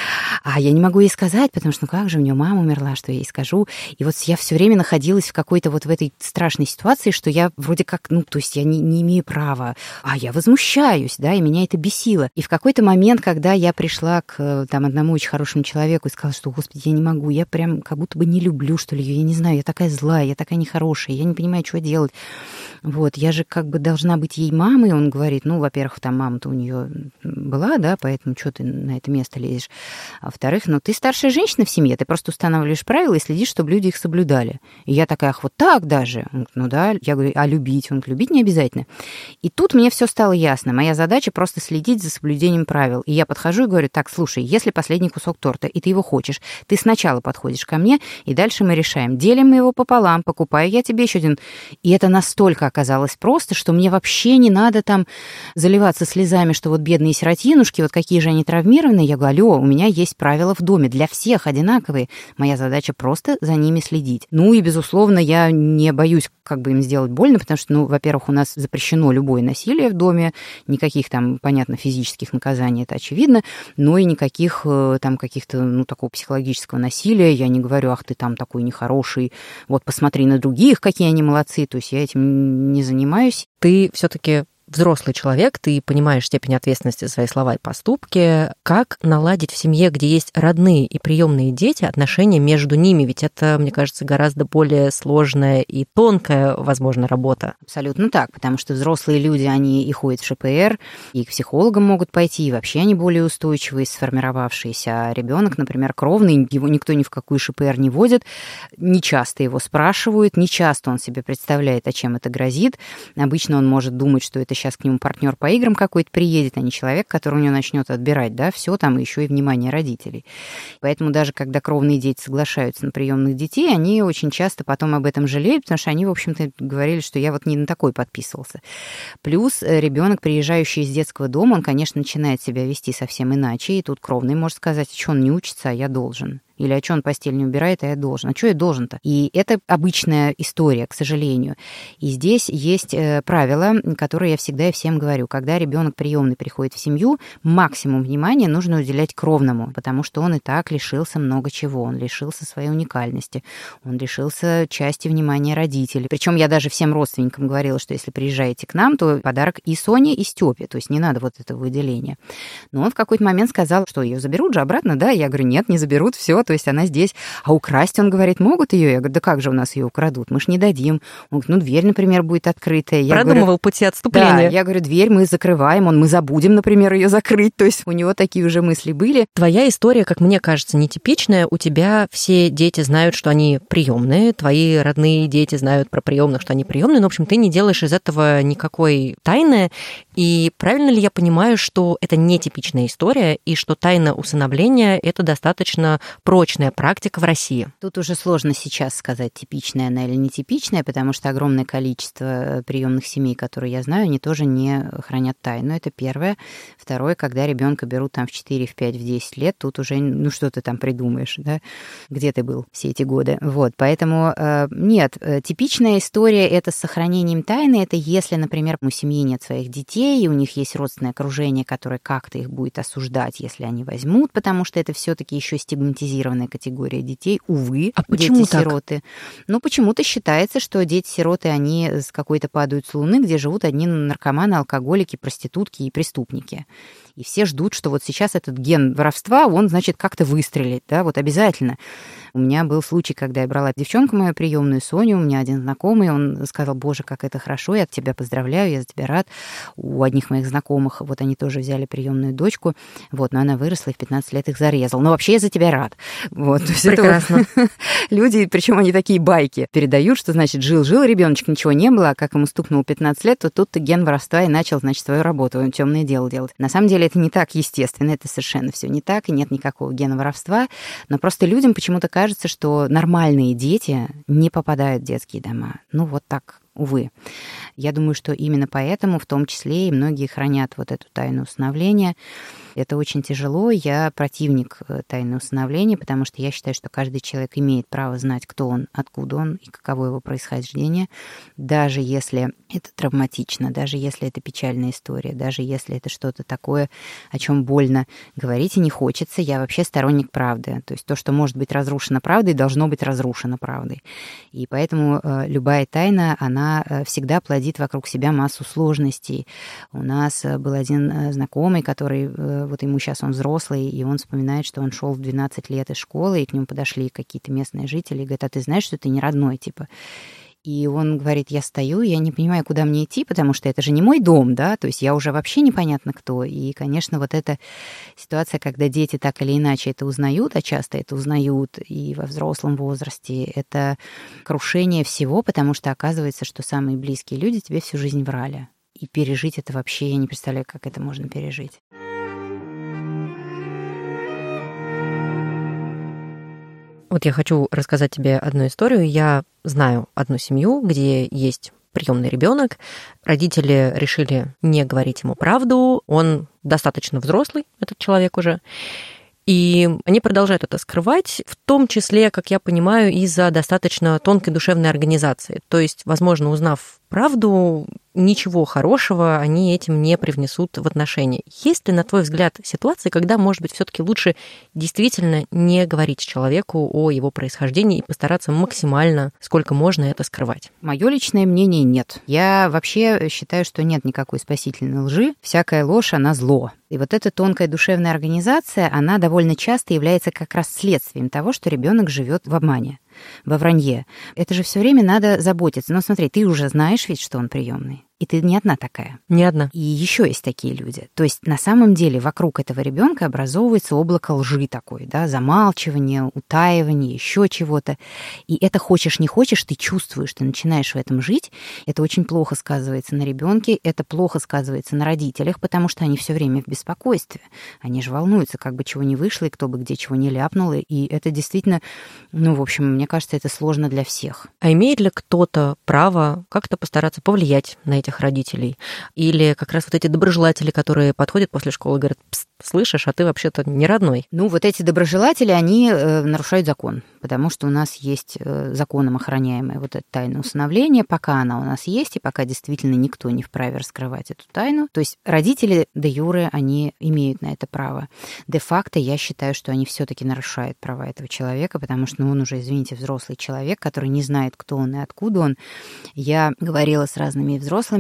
А я не могу ей сказать, потому что, ну как же, у нее мама умерла, что я ей скажу. И вот я все время находилась в какой-то вот в этой страшной ситуации, что я вроде как, ну, то есть я не, не имею права, а я возмущаюсь, да, и меня это бесило. И в какой-то момент, когда я пришла к там одному очень хорошему человеку сказала, что, господи, я не могу, я прям как будто бы не люблю, что ли, я не знаю, я такая злая, я такая нехорошая, я не понимаю, что делать. Вот, я же как бы должна быть ей мамой, он говорит, ну, во-первых, там мама-то у нее была, да, поэтому что ты на это место лезешь. А во-вторых, ну, ты старшая женщина в семье, ты просто устанавливаешь правила и следишь, чтобы люди их соблюдали. И я такая, ах, вот так даже? Ну да, я говорю, а любить? Он любить не обязательно. И тут мне все стало ясно. Моя задача просто следить за соблюдением правил. И я подхожу и говорю, так, слушай, если последний кусок торта, и ты его хочешь. Ты сначала подходишь ко мне, и дальше мы решаем, делим мы его пополам, покупаю я тебе еще один. И это настолько оказалось просто, что мне вообще не надо там заливаться слезами, что вот бедные сиротинушки, вот какие же они травмированные. Я говорю, алло, у меня есть правила в доме, для всех одинаковые. Моя задача просто за ними следить. Ну и, безусловно, я не боюсь как бы им сделать больно, потому что, ну, во-первых, у нас запрещено любое насилие в доме, никаких там, понятно, физических наказаний, это очевидно, но и никаких э, там каких-то, ну, такого психологического насилия. Я не говорю, ах, ты там такой нехороший, вот посмотри на других, какие они молодцы. То есть я этим не занимаюсь. Ты все-таки взрослый человек, ты понимаешь степень ответственности за свои слова и поступки. Как наладить в семье, где есть родные и приемные дети, отношения между ними? Ведь это, мне кажется, гораздо более сложная и тонкая, возможно, работа. Абсолютно так, потому что взрослые люди, они и ходят в ШПР, и к психологам могут пойти, и вообще они более устойчивые, сформировавшиеся. А ребенок, например, кровный, его никто ни в какую ШПР не водит, не часто его спрашивают, не часто он себе представляет, о чем это грозит. Обычно он может думать, что это сейчас к нему партнер по играм какой-то приедет, а не человек, который у него начнет отбирать, да, все там еще и внимание родителей. Поэтому даже когда кровные дети соглашаются на приемных детей, они очень часто потом об этом жалеют, потому что они, в общем-то, говорили, что я вот не на такой подписывался. Плюс э, ребенок, приезжающий из детского дома, он, конечно, начинает себя вести совсем иначе, и тут кровный может сказать, что он не учится, а я должен. Или а что он постель не убирает, а я должен. А что я должен-то? И это обычная история, к сожалению. И здесь есть э, правила, которые я всегда и всем говорю. Когда ребенок приемный приходит в семью, максимум внимания нужно уделять кровному, потому что он и так лишился много чего. Он лишился своей уникальности, он лишился части внимания родителей. Причем я даже всем родственникам говорила, что если приезжаете к нам, то подарок и Соне, и Степе. То есть не надо вот этого выделения. Но он в какой-то момент сказал, что ее заберут же обратно, да? Я говорю, нет, не заберут, все, то есть она здесь. А украсть, он говорит, могут ее? Я говорю, да как же у нас ее украдут? Мы ж не дадим. Он говорит, ну, дверь, например, будет открытая. Я Продумывал говорю, пути отступления. Да, я говорю, дверь мы закрываем, он, мы забудем, например, ее закрыть. То есть у него такие уже мысли были. Твоя история, как мне кажется, нетипичная. У тебя все дети знают, что они приемные, твои родные дети знают про приемных, что они приемные. Но, в общем, ты не делаешь из этого никакой тайны. И правильно ли я понимаю, что это нетипичная история, и что тайна усыновления — это достаточно прочная практика в России? Тут уже сложно сейчас сказать, типичная она или нетипичная, потому что огромное количество приемных семей, которые я знаю, они тоже не хранят тайну. Это первое. Второе, когда ребенка берут там в 4, в 5, в 10 лет, тут уже, ну что ты там придумаешь, да? Где ты был все эти годы? Вот, поэтому э, нет, э, типичная история это с сохранением тайны, это если, например, у семьи нет своих детей, и у них есть родственное окружение, которое как-то их будет осуждать, если они возьмут, потому что это все-таки еще стигматизированная категория детей, увы, а дети-сироты. Ну, почему-то считается, что дети-сироты, они с какой-то падают с луны, где живут одни наркоманы, алкоголики, проститутки и преступники и все ждут, что вот сейчас этот ген воровства, он, значит, как-то выстрелит, да, вот обязательно. У меня был случай, когда я брала девчонку мою приемную Соню, у меня один знакомый, он сказал, боже, как это хорошо, я тебя поздравляю, я за тебя рад. У одних моих знакомых, вот они тоже взяли приемную дочку, вот, но она выросла и в 15 лет их зарезал. Но вообще я за тебя рад. Вот, то есть Прекрасно. Вот, люди, причем они такие байки передают, что, значит, жил-жил ребеночек, ничего не было, а как ему стукнул 15 лет, то тут ген воровства и начал, значит, свою работу, он темное дело делать. На самом деле это не так естественно, это совершенно все не так, и нет никакого гена воровства, но просто людям почему-то кажется, что нормальные дети не попадают в детские дома. Ну, вот так увы. Я думаю, что именно поэтому в том числе и многие хранят вот эту тайну усыновления. Это очень тяжело. Я противник э, тайны усыновления, потому что я считаю, что каждый человек имеет право знать, кто он, откуда он и каково его происхождение, даже если это травматично, даже если это печальная история, даже если это что-то такое, о чем больно говорить и не хочется. Я вообще сторонник правды. То есть то, что может быть разрушено правдой, должно быть разрушено правдой. И поэтому э, любая тайна, она э, всегда плодит вокруг себя массу сложностей. У нас был один знакомый, который вот ему сейчас он взрослый, и он вспоминает, что он шел в 12 лет из школы, и к нему подошли какие-то местные жители и говорят, а ты знаешь, что ты не родной, типа. И он говорит, я стою, я не понимаю, куда мне идти, потому что это же не мой дом, да, то есть я уже вообще непонятно кто. И, конечно, вот эта ситуация, когда дети так или иначе это узнают, а часто это узнают и во взрослом возрасте, это крушение всего, потому что оказывается, что самые близкие люди тебе всю жизнь врали. И пережить это вообще, я не представляю, как это можно пережить. Вот я хочу рассказать тебе одну историю. Я знаю одну семью, где есть приемный ребенок. Родители решили не говорить ему правду. Он достаточно взрослый, этот человек уже. И они продолжают это скрывать, в том числе, как я понимаю, из-за достаточно тонкой душевной организации. То есть, возможно, узнав правду, ничего хорошего они этим не привнесут в отношения. Есть ли, на твой взгляд, ситуации, когда, может быть, все-таки лучше действительно не говорить человеку о его происхождении и постараться максимально, сколько можно, это скрывать? Мое личное мнение нет. Я вообще считаю, что нет никакой спасительной лжи. Всякая ложь, она зло. И вот эта тонкая душевная организация, она довольно часто является как раз следствием того, что ребенок живет в обмане во вранье. Это же все время надо заботиться. Но смотри, ты уже знаешь ведь, что он приемный. И ты не одна такая. Не одна. И еще есть такие люди. То есть на самом деле вокруг этого ребенка образовывается облако лжи такой, да, замалчивание, утаивание, еще чего-то. И это хочешь не хочешь, ты чувствуешь, ты начинаешь в этом жить. Это очень плохо сказывается на ребенке, это плохо сказывается на родителях, потому что они все время в беспокойстве. Они же волнуются, как бы чего не вышло, и кто бы где чего не ляпнул. И это действительно, ну, в общем, мне кажется, это сложно для всех. А имеет ли кто-то право как-то постараться повлиять на этих родителей. Или как раз вот эти доброжелатели, которые подходят после школы и говорят, слышишь, а ты вообще-то не родной. Ну, вот эти доброжелатели, они э, нарушают закон, потому что у нас есть э, законом охраняемое вот это тайное усыновление, пока она у нас есть, и пока действительно никто не вправе раскрывать эту тайну. То есть родители де юре, они имеют на это право. Де-факто я считаю, что они все таки нарушают права этого человека, потому что ну, он уже, извините, взрослый человек, который не знает, кто он и откуда он. Я говорила с разными взрослыми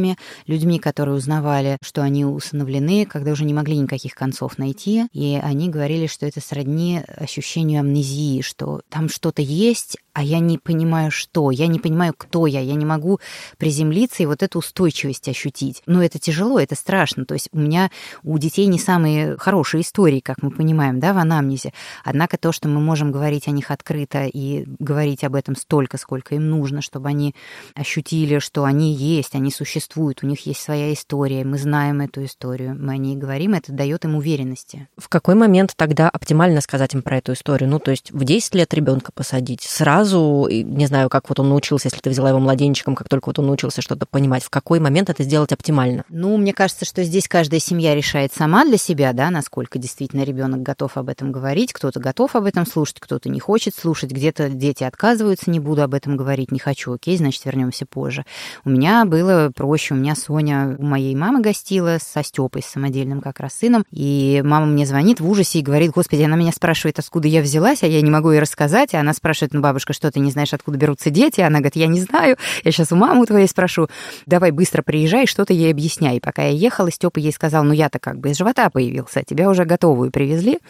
людьми, которые узнавали, что они усыновлены, когда уже не могли никаких концов найти, и они говорили, что это сродни ощущению амнезии, что там что-то есть, а я не понимаю, что, я не понимаю, кто я, я не могу приземлиться и вот эту устойчивость ощутить. Но это тяжело, это страшно. То есть у меня у детей не самые хорошие истории, как мы понимаем, да, в анамнезе. Однако то, что мы можем говорить о них открыто и говорить об этом столько, сколько им нужно, чтобы они ощутили, что они есть, они существуют, у них есть своя история, мы знаем эту историю, мы о ней говорим, это дает им уверенности. В какой момент тогда оптимально сказать им про эту историю? Ну, то есть в 10 лет ребенка посадить, сразу не знаю, как вот он научился, если ты взяла его младенчиком, как только вот он научился что-то понимать, в какой момент это сделать оптимально? Ну, мне кажется, что здесь каждая семья решает сама для себя, да, насколько действительно ребенок готов об этом говорить, кто-то готов об этом слушать, кто-то не хочет слушать, где-то дети отказываются, не буду об этом говорить, не хочу, окей, значит, вернемся позже. У меня было проще, у меня Соня у моей мамы гостила со Степой, с самодельным как раз сыном, и мама мне звонит в ужасе и говорит, господи, она меня спрашивает, откуда я взялась, а я не могу ей рассказать, а она спрашивает, ну, бабушка, что ты не знаешь, откуда берутся дети? Она говорит, я не знаю, я сейчас у мамы твоей спрошу, давай быстро приезжай, что-то ей объясняй. И пока я ехала, Степа ей сказал, ну я-то как бы из живота появился, а тебя уже готовую привезли,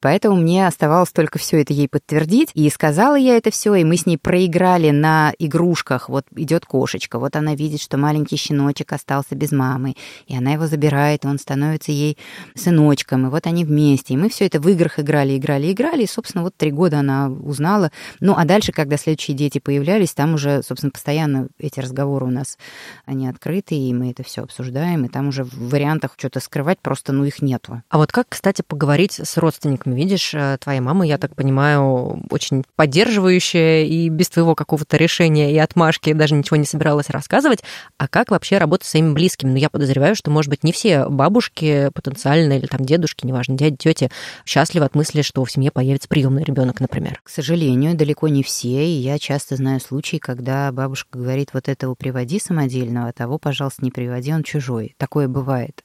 поэтому мне оставалось только все это ей подтвердить. И сказала я это все, и мы с ней проиграли на игрушках. Вот идет кошечка, вот она видит, что маленький щеночек остался без мамы, и она его забирает, и он становится ей сыночком, и вот они вместе. И мы все это в играх играли, играли, играли, и, собственно, вот три года она узнала. Ну, а дальше, когда следующие дети появлялись, там уже, собственно, постоянно эти разговоры у нас, они открыты, и мы это все обсуждаем, и там уже в вариантах что-то скрывать просто, ну, их нету. А вот как, кстати, поговорить с родственниками? Видишь, э, твоя мама, я так понимаю, очень поддерживающая и без твоего какого-то решения и отмашки даже ничего не собиралась рассказывать. А как вообще работать с своими близкими? Ну, я подозреваю, что, может быть, не все бабушки потенциально или там дедушки, неважно, дяди, тети, счастливы от мысли, что в семье появится приемный ребенок, например. К сожалению, далеко не все, и я часто знаю случаи, когда бабушка говорит, вот этого приводи самодельного, а того, пожалуйста, не приводи, он чужой. Такое бывает.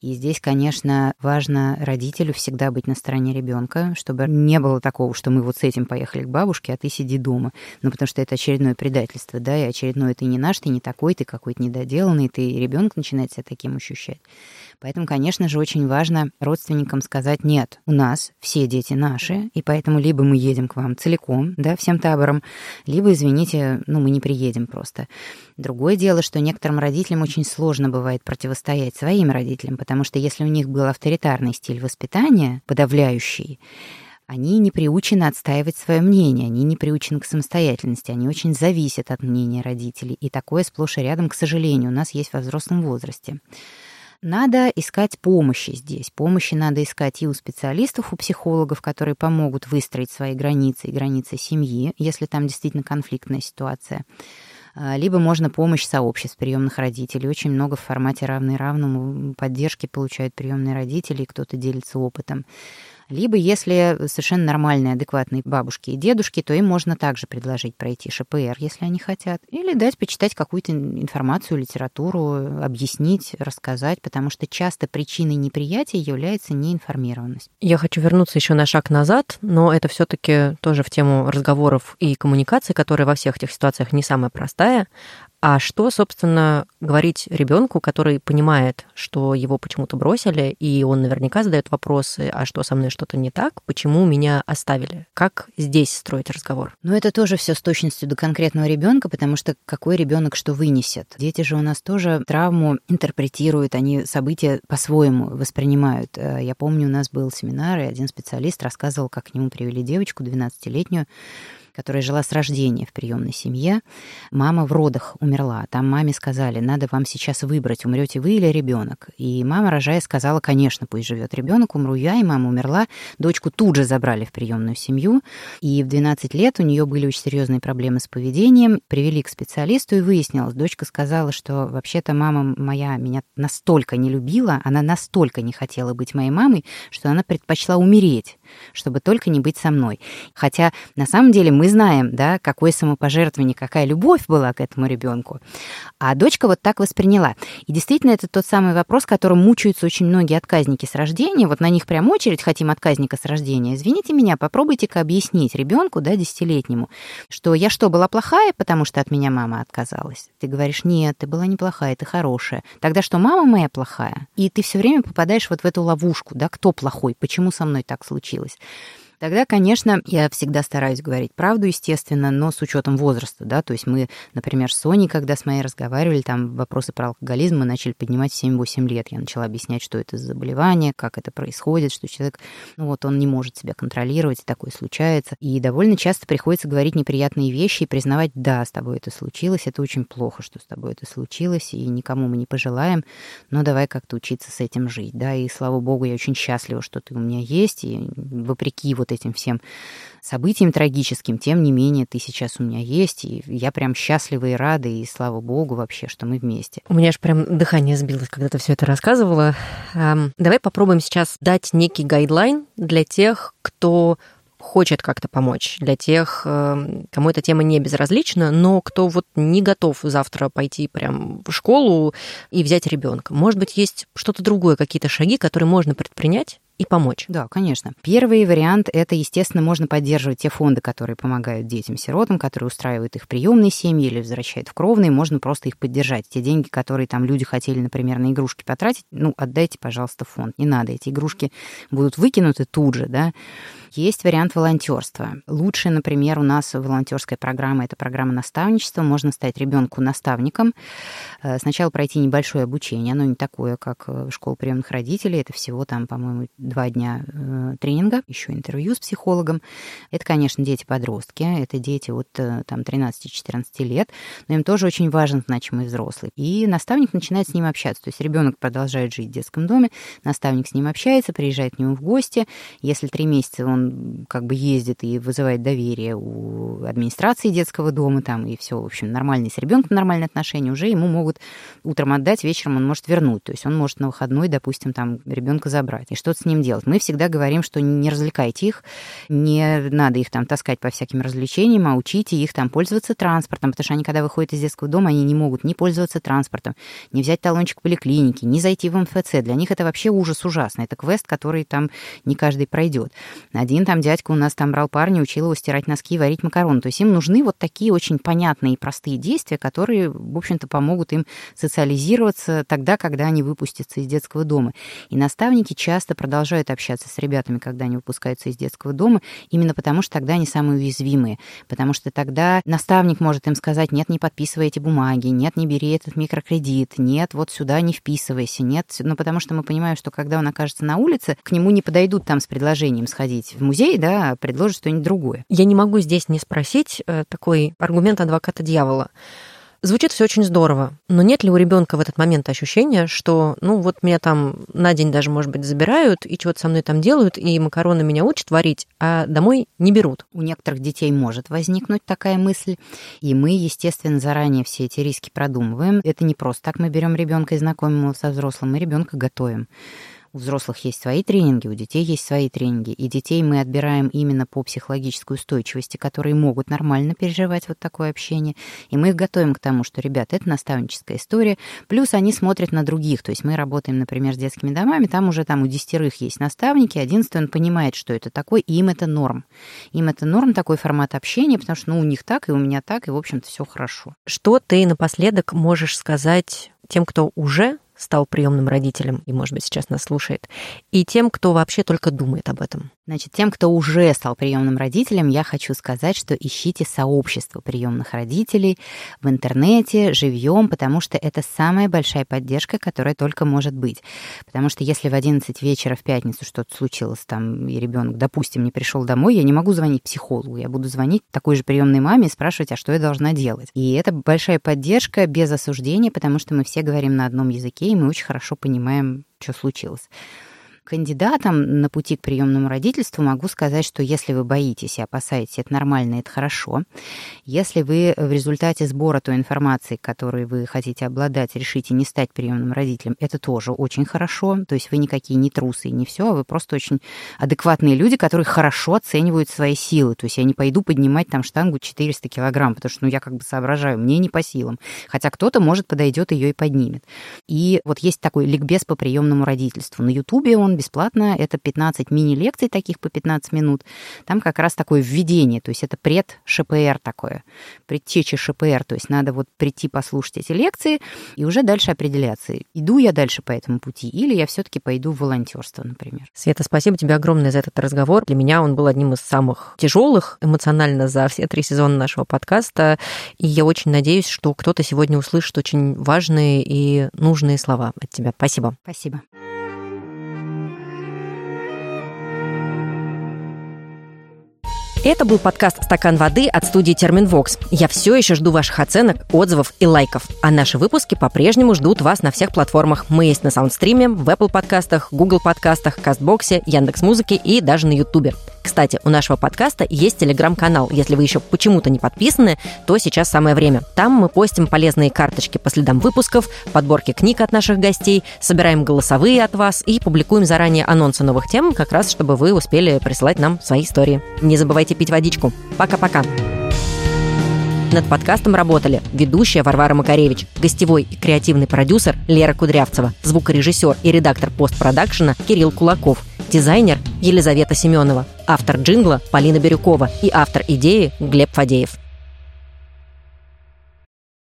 И здесь, конечно, важно родителю всегда быть на стороне ребенка, чтобы не было такого, что мы вот с этим поехали к бабушке, а ты сиди дома. Ну, потому что это очередное предательство, да, и очередное ты не наш, ты не такой, ты какой-то недоделанный, ты ребенок начинает себя таким ощущать. Поэтому, конечно же, очень важно родственникам сказать «нет, у нас все дети наши, и поэтому либо мы едем к вам целиком, да, всем табором, либо, извините, ну, мы не приедем просто». Другое дело, что некоторым родителям очень сложно бывает противостоять своим родителям, потому что если у них был авторитарный стиль воспитания, подавляющий, они не приучены отстаивать свое мнение, они не приучены к самостоятельности, они очень зависят от мнения родителей. И такое сплошь и рядом, к сожалению, у нас есть во взрослом возрасте. Надо искать помощи здесь. Помощи надо искать и у специалистов, у психологов, которые помогут выстроить свои границы и границы семьи, если там действительно конфликтная ситуация. А, либо можно помощь сообществ приемных родителей. Очень много в формате равный равному поддержки получают приемные родители, и кто-то делится опытом. Либо, если совершенно нормальные, адекватные бабушки и дедушки, то им можно также предложить пройти ШПР, если они хотят. Или дать почитать какую-то информацию, литературу, объяснить, рассказать, потому что часто причиной неприятия является неинформированность. Я хочу вернуться еще на шаг назад, но это все-таки тоже в тему разговоров и коммуникации, которая во всех этих ситуациях не самая простая. А что, собственно, говорить ребенку, который понимает, что его почему-то бросили, и он наверняка задает вопросы, а что со мной что-то не так, почему меня оставили? Как здесь строить разговор? Ну, это тоже все с точностью до конкретного ребенка, потому что какой ребенок что вынесет. Дети же у нас тоже травму интерпретируют, они события по-своему воспринимают. Э, я помню, у нас был семинар, и один специалист рассказывал, как к нему привели девочку 12-летнюю, которая жила с рождения в приемной семье. Мама в родах умерла. Там маме сказали, надо вам сейчас выбрать, умрете вы или ребенок. И мама, рожая, сказала, конечно, пусть живет ребенок, умру я, и мама умерла. Дочку тут же забрали в приемную семью. И в 12 лет у нее были очень серьезные проблемы с поведением. Привели к специалисту и выяснилось, дочка сказала, что вообще-то мама моя меня настолько не любила, она настолько не хотела быть моей мамой, что она предпочла умереть, чтобы только не быть со мной. Хотя на самом деле мы знаем, да, какое самопожертвование, какая любовь была к этому ребенку. А дочка вот так восприняла. И действительно, это тот самый вопрос, которым мучаются очень многие отказники с рождения. Вот на них прям очередь хотим отказника с рождения. Извините меня, попробуйте-ка объяснить ребенку, да, десятилетнему, что я что, была плохая, потому что от меня мама отказалась? Ты говоришь, нет, ты была неплохая, ты хорошая. Тогда что, мама моя плохая? И ты все время попадаешь вот в эту ловушку, да, кто плохой, почему со мной так случилось? случилось. Тогда, конечно, я всегда стараюсь говорить правду, естественно, но с учетом возраста, да, то есть мы, например, с Соней, когда с моей разговаривали, там вопросы про алкоголизм мы начали поднимать в 7-8 лет. Я начала объяснять, что это за заболевание, как это происходит, что человек, ну вот он не может себя контролировать, и такое случается. И довольно часто приходится говорить неприятные вещи и признавать, да, с тобой это случилось, это очень плохо, что с тобой это случилось, и никому мы не пожелаем, но давай как-то учиться с этим жить, да, и слава богу, я очень счастлива, что ты у меня есть, и вопреки вот этим всем событиям трагическим, тем не менее ты сейчас у меня есть, и я прям счастлива и рада, и слава богу вообще, что мы вместе. У меня аж прям дыхание сбилось, когда ты все это рассказывала. Давай попробуем сейчас дать некий гайдлайн для тех, кто хочет как-то помочь, для тех, кому эта тема не безразлична, но кто вот не готов завтра пойти прям в школу и взять ребенка. Может быть, есть что-то другое, какие-то шаги, которые можно предпринять, и помочь. Да, конечно. Первый вариант – это, естественно, можно поддерживать те фонды, которые помогают детям-сиротам, которые устраивают их приемные семьи или возвращают в кровные, можно просто их поддержать. Те деньги, которые там люди хотели, например, на игрушки потратить, ну, отдайте, пожалуйста, фонд. Не надо, эти игрушки будут выкинуты тут же, да. Есть вариант волонтерства. Лучше, например, у нас волонтерская программа – это программа наставничества. Можно стать ребенку наставником. Э, сначала пройти небольшое обучение. Оно не такое, как школа приемных родителей. Это всего там, по-моему, два дня э, тренинга, еще интервью с психологом. Это, конечно, дети-подростки. Это дети от э, там, 13-14 лет. Но им тоже очень важен значимый взрослый. И наставник начинает с ним общаться. То есть ребенок продолжает жить в детском доме, наставник с ним общается, приезжает к нему в гости. Если три месяца он он как бы ездит и вызывает доверие у администрации детского дома там, и все, в общем, нормальные с ребенком нормальные отношения, уже ему могут утром отдать, вечером он может вернуть. То есть он может на выходной, допустим, там ребенка забрать и что-то с ним делать. Мы всегда говорим, что не развлекайте их, не надо их там таскать по всяким развлечениям, а учите их там пользоваться транспортом, потому что они, когда выходят из детского дома, они не могут не пользоваться транспортом, не взять талончик поликлиники, не зайти в МФЦ. Для них это вообще ужас ужасный. Это квест, который там не каждый пройдет. Один там дядька у нас там брал парня, учил его стирать носки, варить макароны. То есть им нужны вот такие очень понятные и простые действия, которые, в общем-то, помогут им социализироваться тогда, когда они выпустятся из детского дома. И наставники часто продолжают общаться с ребятами, когда они выпускаются из детского дома, именно потому что тогда они самые уязвимые. Потому что тогда наставник может им сказать, нет, не подписывай эти бумаги, нет, не бери этот микрокредит, нет, вот сюда не вписывайся, нет. Ну, потому что мы понимаем, что когда он окажется на улице, к нему не подойдут там с предложением сходить в музей, да, предложит что-нибудь другое. Я не могу здесь не спросить э, такой аргумент адвоката дьявола. Звучит все очень здорово, но нет ли у ребенка в этот момент ощущения, что, ну, вот меня там на день даже, может быть, забирают и что-то со мной там делают, и макароны меня учат варить, а домой не берут? У некоторых детей может возникнуть такая мысль, и мы, естественно, заранее все эти риски продумываем. Это не просто так мы берем ребенка и знакомим его со взрослым, мы ребенка готовим. У взрослых есть свои тренинги, у детей есть свои тренинги. И детей мы отбираем именно по психологической устойчивости, которые могут нормально переживать вот такое общение. И мы их готовим к тому, что, ребята, это наставническая история. Плюс они смотрят на других. То есть мы работаем, например, с детскими домами, там уже там у десятерых есть наставники, одиннадцатый он понимает, что это такое, и им это норм. Им это норм, такой формат общения, потому что ну, у них так, и у меня так, и, в общем-то, все хорошо. Что ты напоследок можешь сказать тем, кто уже стал приемным родителем и, может быть, сейчас нас слушает, и тем, кто вообще только думает об этом? Значит, тем, кто уже стал приемным родителем, я хочу сказать, что ищите сообщество приемных родителей в интернете, живьем, потому что это самая большая поддержка, которая только может быть. Потому что если в 11 вечера в пятницу что-то случилось там, и ребенок, допустим, не пришел домой, я не могу звонить психологу, я буду звонить такой же приемной маме и спрашивать, а что я должна делать. И это большая поддержка без осуждения, потому что мы все говорим на одном языке, и мы очень хорошо понимаем, что случилось кандидатам на пути к приемному родительству могу сказать, что если вы боитесь и опасаетесь, это нормально, это хорошо. Если вы в результате сбора той информации, которой вы хотите обладать, решите не стать приемным родителем, это тоже очень хорошо. То есть вы никакие не трусы и не все, а вы просто очень адекватные люди, которые хорошо оценивают свои силы. То есть я не пойду поднимать там штангу 400 килограмм, потому что ну, я как бы соображаю, мне не по силам. Хотя кто-то, может, подойдет ее и поднимет. И вот есть такой ликбез по приемному родительству. На Ютубе он бесплатно. Это 15 мини-лекций таких по 15 минут. Там как раз такое введение, то есть это пред-ШПР такое, предтеча ШПР. То есть надо вот прийти послушать эти лекции и уже дальше определяться, иду я дальше по этому пути или я все-таки пойду в волонтерство, например. Света, спасибо тебе огромное за этот разговор. Для меня он был одним из самых тяжелых эмоционально за все три сезона нашего подкаста. И я очень надеюсь, что кто-то сегодня услышит очень важные и нужные слова от тебя. Спасибо. Спасибо. Это был подкаст «Стакан воды» от студии «Терминвокс». Я все еще жду ваших оценок, отзывов и лайков. А наши выпуски по-прежнему ждут вас на всех платформах. Мы есть на Саундстриме, в Apple подкастах, Google подкастах, Кастбоксе, Яндекс.Музыке и даже на Ютубе. Кстати, у нашего подкаста есть телеграм-канал. Если вы еще почему-то не подписаны, то сейчас самое время. Там мы постим полезные карточки по следам выпусков, подборки книг от наших гостей, собираем голосовые от вас и публикуем заранее анонсы новых тем, как раз чтобы вы успели присылать нам свои истории. Не забывайте пить водичку. Пока-пока. Над подкастом работали ведущая Варвара Макаревич, гостевой и креативный продюсер Лера Кудрявцева, звукорежиссер и редактор постпродакшена Кирилл Кулаков, дизайнер Елизавета Семенова, автор джингла Полина Бирюкова и автор идеи Глеб Фадеев.